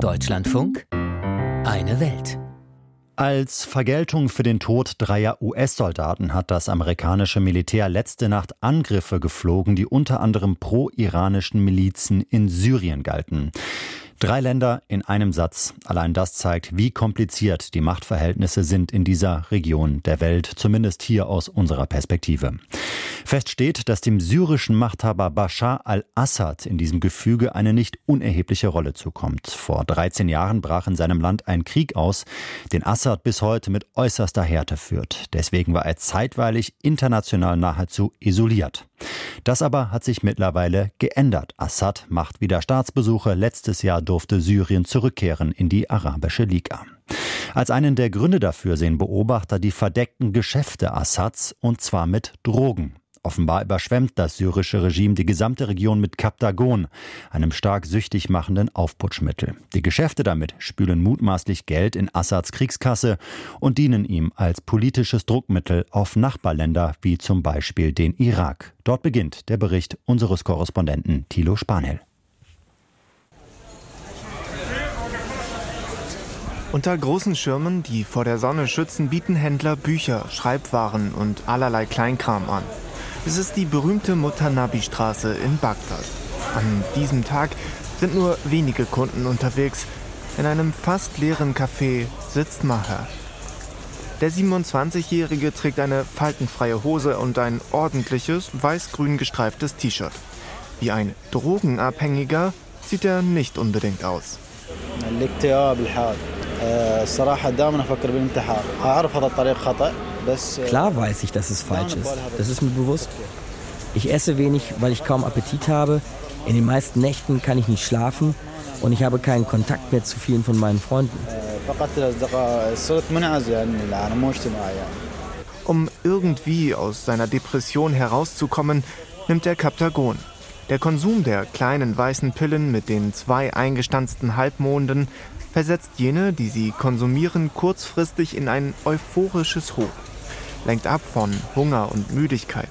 Deutschlandfunk Eine Welt. Als Vergeltung für den Tod dreier US-Soldaten hat das amerikanische Militär letzte Nacht Angriffe geflogen, die unter anderem pro-iranischen Milizen in Syrien galten. Drei Länder in einem Satz. Allein das zeigt, wie kompliziert die Machtverhältnisse sind in dieser Region der Welt, zumindest hier aus unserer Perspektive. Fest steht, dass dem syrischen Machthaber Bashar al-Assad in diesem Gefüge eine nicht unerhebliche Rolle zukommt. Vor 13 Jahren brach in seinem Land ein Krieg aus, den Assad bis heute mit äußerster Härte führt. Deswegen war er zeitweilig international nahezu isoliert. Das aber hat sich mittlerweile geändert. Assad macht wieder Staatsbesuche. Letztes Jahr durfte Syrien zurückkehren in die Arabische Liga. Als einen der Gründe dafür sehen Beobachter die verdeckten Geschäfte Assads und zwar mit Drogen. Offenbar überschwemmt das syrische Regime die gesamte Region mit Kaptagon, einem stark süchtig machenden Aufputschmittel. Die Geschäfte damit spülen mutmaßlich Geld in Assads Kriegskasse und dienen ihm als politisches Druckmittel auf Nachbarländer wie zum Beispiel den Irak. Dort beginnt der Bericht unseres Korrespondenten Thilo Spanel. Unter großen Schirmen, die vor der Sonne schützen, bieten Händler Bücher, Schreibwaren und allerlei Kleinkram an. Es ist die berühmte Mutanabi-Straße in Bagdad. An diesem Tag sind nur wenige Kunden unterwegs. In einem fast leeren Café sitzt Maher. Der 27-Jährige trägt eine faltenfreie Hose und ein ordentliches, weiß-grün gestreiftes T-Shirt. Wie ein Drogenabhängiger sieht er nicht unbedingt aus. Klar weiß ich, dass es falsch ist. Das ist mir bewusst. Ich esse wenig, weil ich kaum Appetit habe. In den meisten Nächten kann ich nicht schlafen und ich habe keinen Kontakt mehr zu vielen von meinen Freunden. Um irgendwie aus seiner Depression herauszukommen, nimmt er Kaptagon. Der Konsum der kleinen weißen Pillen mit den zwei eingestanzten Halbmonden versetzt jene, die sie konsumieren, kurzfristig in ein euphorisches Hoch, lenkt ab von Hunger und Müdigkeit.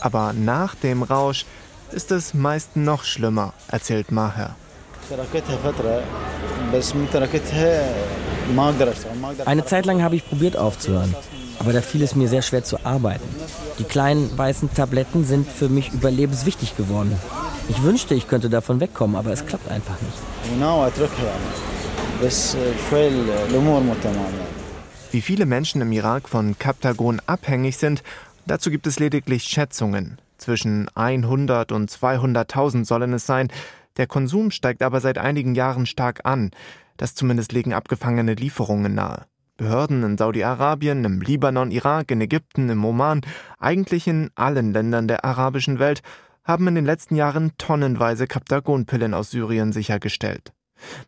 Aber nach dem Rausch ist es meist noch schlimmer, erzählt Maher. Eine Zeit lang habe ich probiert aufzuhören, aber da fiel es mir sehr schwer zu arbeiten. Die kleinen weißen Tabletten sind für mich überlebenswichtig geworden. Ich wünschte, ich könnte davon wegkommen, aber es klappt einfach nicht. Wie viele Menschen im Irak von Kaptagon abhängig sind, dazu gibt es lediglich Schätzungen. Zwischen 100 und 200.000 sollen es sein. Der Konsum steigt aber seit einigen Jahren stark an. Das zumindest legen abgefangene Lieferungen nahe. Behörden in Saudi-Arabien, im Libanon, Irak, in Ägypten, im Oman, eigentlich in allen Ländern der arabischen Welt, haben in den letzten Jahren tonnenweise Kaptagonpillen aus Syrien sichergestellt.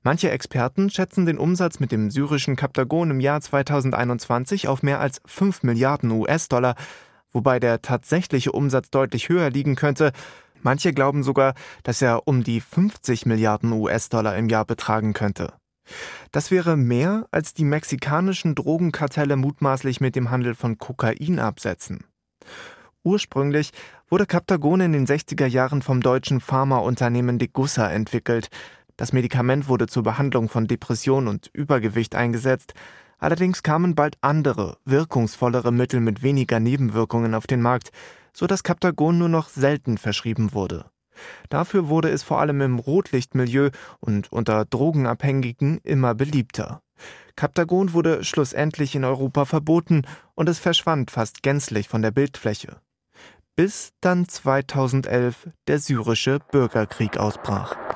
Manche Experten schätzen den Umsatz mit dem syrischen Kaptagon im Jahr 2021 auf mehr als 5 Milliarden US-Dollar, wobei der tatsächliche Umsatz deutlich höher liegen könnte. Manche glauben sogar, dass er um die 50 Milliarden US-Dollar im Jahr betragen könnte. Das wäre mehr, als die mexikanischen Drogenkartelle mutmaßlich mit dem Handel von Kokain absetzen. Ursprünglich wurde Kaptagon in den 60er Jahren vom deutschen Pharmaunternehmen Degussa entwickelt, das Medikament wurde zur Behandlung von Depression und Übergewicht eingesetzt, allerdings kamen bald andere, wirkungsvollere Mittel mit weniger Nebenwirkungen auf den Markt, so dass Captagon nur noch selten verschrieben wurde. Dafür wurde es vor allem im Rotlichtmilieu und unter Drogenabhängigen immer beliebter. Captagon wurde schlussendlich in Europa verboten und es verschwand fast gänzlich von der Bildfläche. Bis dann 2011 der syrische Bürgerkrieg ausbrach.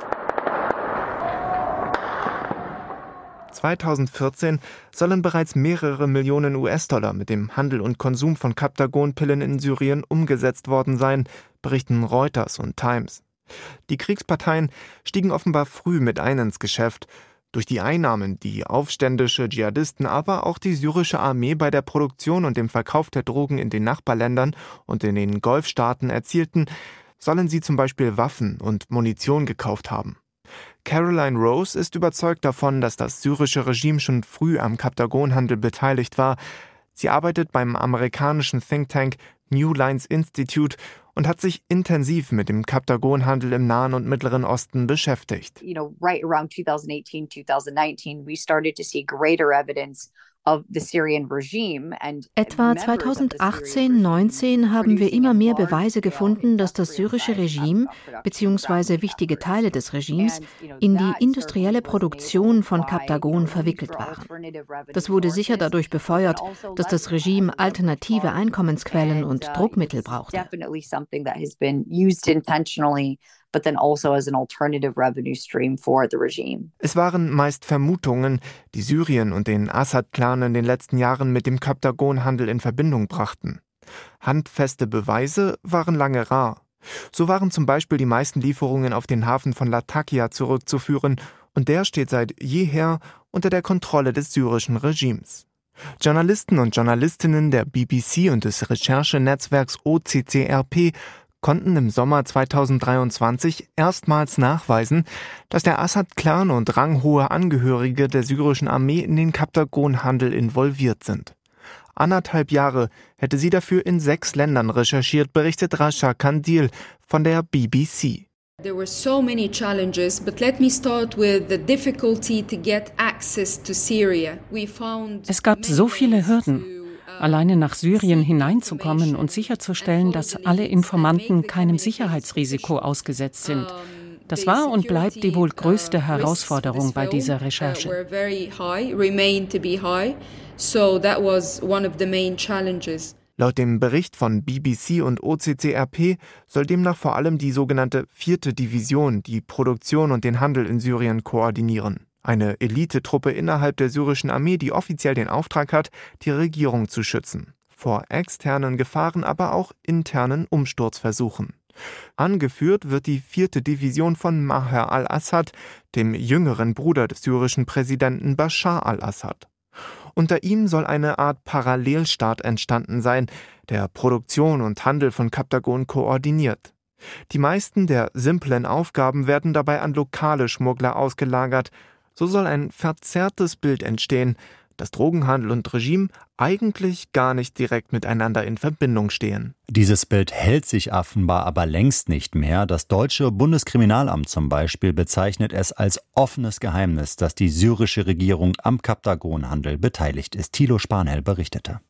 2014 sollen bereits mehrere Millionen US-Dollar mit dem Handel und Konsum von Kaptagon-Pillen in Syrien umgesetzt worden sein, berichten Reuters und Times. Die Kriegsparteien stiegen offenbar früh mit ein ins Geschäft. Durch die Einnahmen, die aufständische Dschihadisten, aber auch die syrische Armee bei der Produktion und dem Verkauf der Drogen in den Nachbarländern und in den Golfstaaten erzielten, sollen sie zum Beispiel Waffen und Munition gekauft haben. Caroline Rose ist überzeugt davon, dass das syrische Regime schon früh am Kaptagonhandel beteiligt war. Sie arbeitet beim amerikanischen Think Tank New Lines Institute und hat sich intensiv mit dem Kaptagonhandel im Nahen und Mittleren Osten beschäftigt. You know, right around 2018, 2019, we started to see greater evidence Etwa 2018-19 haben wir immer mehr Beweise gefunden, dass das syrische Regime bzw. wichtige Teile des Regimes in die industrielle Produktion von Kaptagon verwickelt waren. Das wurde sicher dadurch befeuert, also dass das Regime alternative Einkommensquellen und uh, Druckmittel brauchte but then also as an alternative revenue stream for the regime. Es waren meist Vermutungen, die Syrien und den Assad-Clan in den letzten Jahren mit dem Kaptagonhandel in Verbindung brachten. Handfeste Beweise waren lange rar. So waren zum Beispiel die meisten Lieferungen auf den Hafen von Latakia zurückzuführen, und der steht seit jeher unter der Kontrolle des syrischen Regimes. Journalisten und Journalistinnen der BBC und des Recherchenetzwerks OCCRP konnten im Sommer 2023 erstmals nachweisen, dass der Assad-Clan und ranghohe Angehörige der syrischen Armee in den Kaptagon-Handel involviert sind. Anderthalb Jahre hätte sie dafür in sechs Ländern recherchiert, berichtet Rasha Kandil von der BBC. There were so many challenges, but let me start with the difficulty to get access to Syria. We found Es gab so viele Hürden alleine nach Syrien hineinzukommen und sicherzustellen, dass alle Informanten keinem Sicherheitsrisiko ausgesetzt sind. Das war und bleibt die wohl größte Herausforderung bei dieser Recherche. Laut dem Bericht von BBC und OCCRP soll demnach vor allem die sogenannte vierte Division die Produktion und den Handel in Syrien koordinieren eine Elitetruppe innerhalb der syrischen Armee, die offiziell den Auftrag hat, die Regierung zu schützen. Vor externen Gefahren, aber auch internen Umsturzversuchen. Angeführt wird die vierte Division von Maher al-Assad, dem jüngeren Bruder des syrischen Präsidenten Bashar al-Assad. Unter ihm soll eine Art Parallelstaat entstanden sein, der Produktion und Handel von Kaptagon koordiniert. Die meisten der simplen Aufgaben werden dabei an lokale Schmuggler ausgelagert, so soll ein verzerrtes Bild entstehen, dass Drogenhandel und Regime eigentlich gar nicht direkt miteinander in Verbindung stehen. Dieses Bild hält sich offenbar aber längst nicht mehr. Das deutsche Bundeskriminalamt zum Beispiel bezeichnet es als offenes Geheimnis, dass die syrische Regierung am Kaptagonhandel beteiligt ist. Thilo Spanhell berichtete.